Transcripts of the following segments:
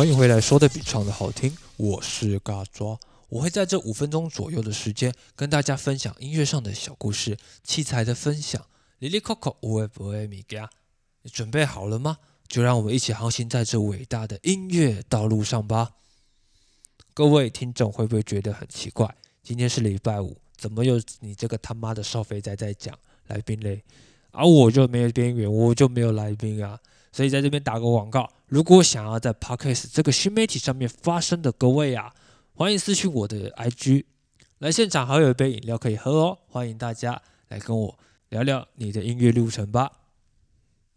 欢迎回来，说的比唱的好听，我是嘎抓。我会在这五分钟左右的时间，跟大家分享音乐上的小故事、器材的分享。l i l y Coco，我会不会米嘎？你准备好了吗？就让我们一起航行在这伟大的音乐道路上吧。各位听众会不会觉得很奇怪？今天是礼拜五，怎么有你这个他妈的少肥仔在讲来宾嘞？而我就没有边缘，我就没有来宾啊。所以在这边打个广告，如果想要在 Podcast 这个新媒体上面发声的各位啊，欢迎私信我的 IG，来现场还有一杯饮料可以喝哦。欢迎大家来跟我聊聊你的音乐路程吧。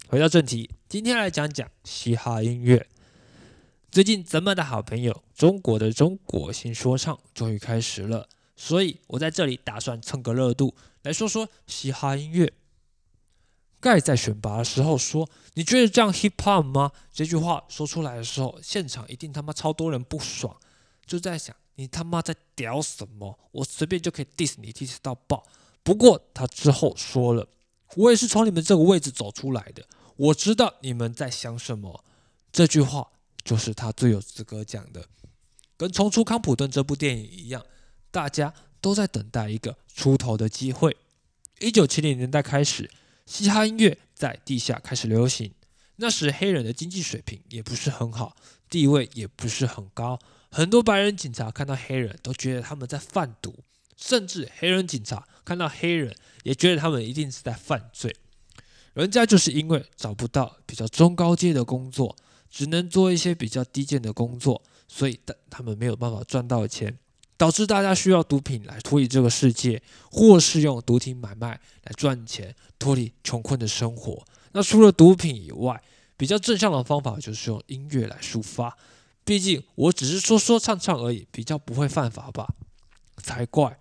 回到正题，今天来讲讲嘻哈音乐。最近咱们的好朋友中国的中国新说唱终于开始了，所以我在这里打算蹭个热度，来说说嘻哈音乐。盖在选拔的时候说：“你觉得这样 hip hop 吗？”这句话说出来的时候，现场一定他妈超多人不爽，就在想你他妈在屌什么？我随便就可以 diss 你 diss 到爆。不过他之后说了：“我也是从你们这个位置走出来的，我知道你们在想什么。”这句话就是他最有资格讲的，跟重出康普顿这部电影一样，大家都在等待一个出头的机会。一九七零年代开始。嘻哈音乐在地下开始流行，那时黑人的经济水平也不是很好，地位也不是很高，很多白人警察看到黑人都觉得他们在贩毒，甚至黑人警察看到黑人也觉得他们一定是在犯罪。人家就是因为找不到比较中高阶的工作，只能做一些比较低贱的工作，所以但他们没有办法赚到钱。导致大家需要毒品来脱离这个世界，或是用毒品买卖来赚钱，脱离穷困的生活。那除了毒品以外，比较正向的方法就是用音乐来抒发。毕竟我只是说说唱唱而已，比较不会犯法吧？才怪！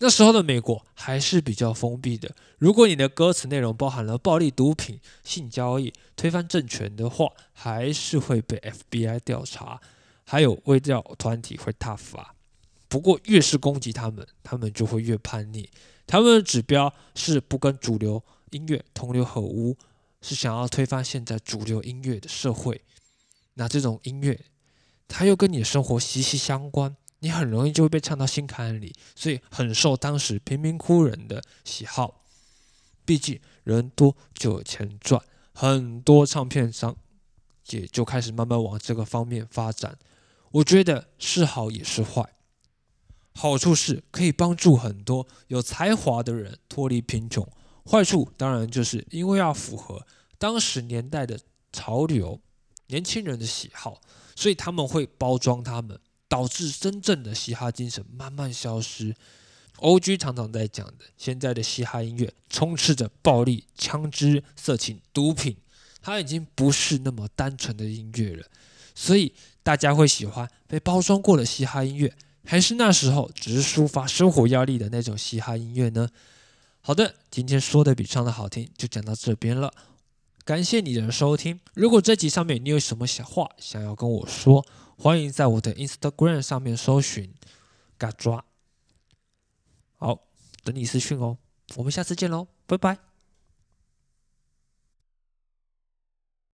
那时候的美国还是比较封闭的。如果你的歌词内容包含了暴力、毒品、性交易、推翻政权的话，还是会被 FBI 调查，还有微调团体会踏罚。不过，越是攻击他们，他们就会越叛逆。他们的指标是不跟主流音乐同流合污，是想要推翻现在主流音乐的社会。那这种音乐，它又跟你的生活息息相关，你很容易就会被唱到心坎里，所以很受当时贫民窟人的喜好。毕竟人多就有钱赚，很多唱片商也就开始慢慢往这个方面发展。我觉得是好也是坏。好处是可以帮助很多 有才华的人脱离贫穷，坏处当然就是因为要符合当时年代的潮流、年轻人的喜好，所以他们会包装他们，导致真正的嘻哈精神慢慢消失。O.G. 常常在讲的，现在的嘻哈音乐充斥着暴力、枪支、色情、毒品，它已经不是那么单纯的音乐了，所以大家会喜欢被包装过的嘻哈音乐。还是那时候只是抒发生活压力的那种嘻哈音乐呢？好的，今天说的比唱的好听，就讲到这边了。感谢你的收听。如果这集上面你有什么想话想要跟我说，欢迎在我的 Instagram 上面搜寻“嘎抓”。好，等你私讯哦。我们下次见喽，拜拜。